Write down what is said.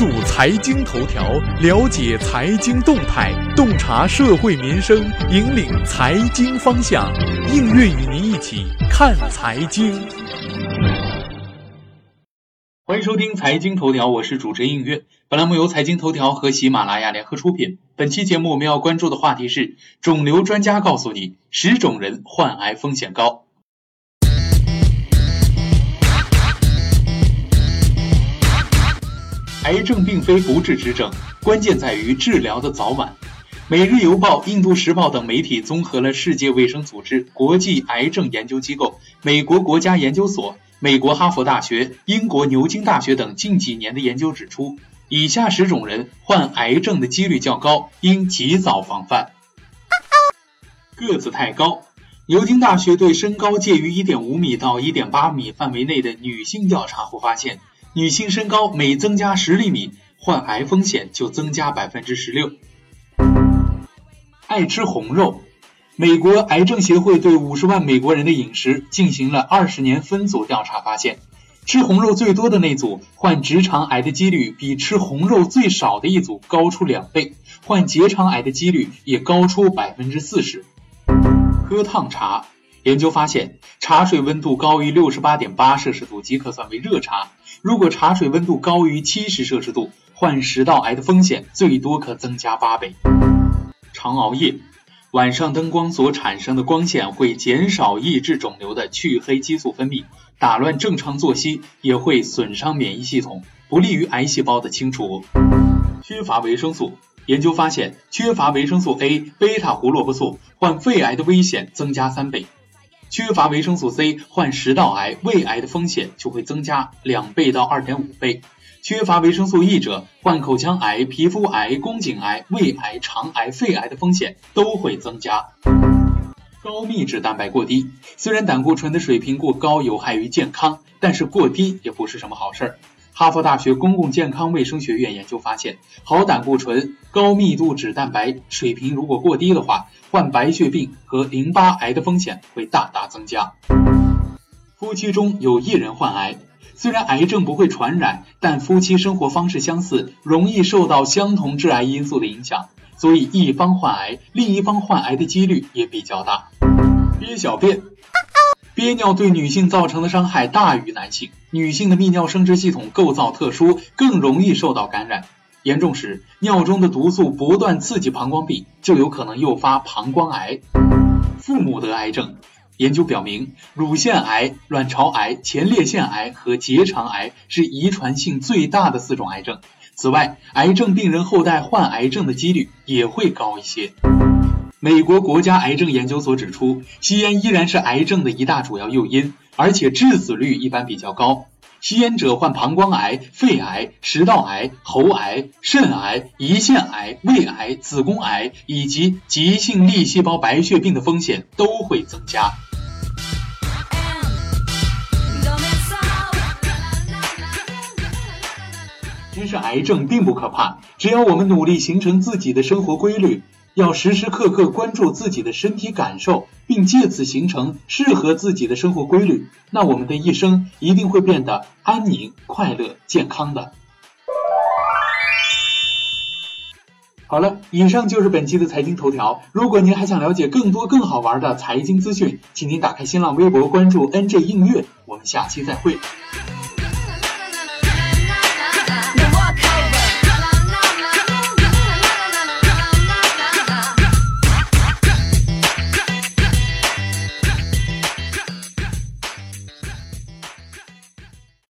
注财经头条，了解财经动态，洞察社会民生，引领财经方向。应月与您一起看财经。欢迎收听财经头条，我是主持人应月。本栏目由财经头条和喜马拉雅联合出品。本期节目我们要关注的话题是：肿瘤专家告诉你，十种人患癌风险高。癌症并非不治之症，关键在于治疗的早晚。每日邮报、印度时报等媒体综合了世界卫生组织、国际癌症研究机构、美国国家研究所、美国哈佛大学、英国牛津大学等近几年的研究指出，以下十种人患癌症的几率较高，应及早防范。个子太高，牛津大学对身高介于1.5米到1.8米范围内的女性调查后发现。女性身高每增加十厘米，患癌风险就增加百分之十六。爱吃红肉，美国癌症协会对五十万美国人的饮食进行了二十年分组调查，发现吃红肉最多的那组患直肠癌的几率比吃红肉最少的一组高出两倍，患结肠癌的几率也高出百分之四十。喝烫茶。研究发现，茶水温度高于六十八点八摄氏度即可算为热茶。如果茶水温度高于七十摄氏度，患食道癌的风险最多可增加八倍。常熬夜，晚上灯光所产生的光线会减少抑制肿瘤的去黑激素分泌，打乱正常作息也会损伤免疫系统，不利于癌细胞的清除。缺乏维生素，研究发现，缺乏维生素 A、贝塔胡萝卜素，患肺癌的危险增加三倍。缺乏维生素 C，患食道癌、胃癌的风险就会增加两倍到二点五倍；缺乏维生素 E 者，患口腔癌、皮肤癌、宫颈癌、胃癌、肠癌、肺癌的风险都会增加。高密质蛋白过低，虽然胆固醇的水平过高有害于健康，但是过低也不是什么好事儿。哈佛大学公共健康卫生学院研究发现，好胆固醇、高密度脂蛋白水平如果过低的话，患白血病和淋巴癌的风险会大大增加。夫妻中有一人患癌，虽然癌症不会传染，但夫妻生活方式相似，容易受到相同致癌因素的影响，所以一方患癌，另一方患癌的几率也比较大。憋小便。憋尿对女性造成的伤害大于男性，女性的泌尿生殖系统构造特殊，更容易受到感染。严重时，尿中的毒素不断刺激膀胱壁，就有可能诱发膀胱癌。父母得癌症，研究表明，乳腺癌、卵巢癌、前列腺癌和结肠癌是遗传性最大的四种癌症。此外，癌症病人后代患癌症的几率也会高一些。美国国家癌症研究所指出，吸烟依然是癌症的一大主要诱因，而且致死率一般比较高。吸烟者患膀胱癌、肺癌、食道癌、喉癌、肾癌、胰腺癌、胃癌、子宫癌以及急性粒细胞白血病的风险都会增加。其实癌症并不可怕，只要我们努力形成自己的生活规律。要时时刻刻关注自己的身体感受，并借此形成适合自己的生活规律，那我们的一生一定会变得安宁、快乐、健康的。好了，以上就是本期的财经头条。如果您还想了解更多更好玩的财经资讯，请您打开新浪微博关注 NJ 映月。我们下期再会。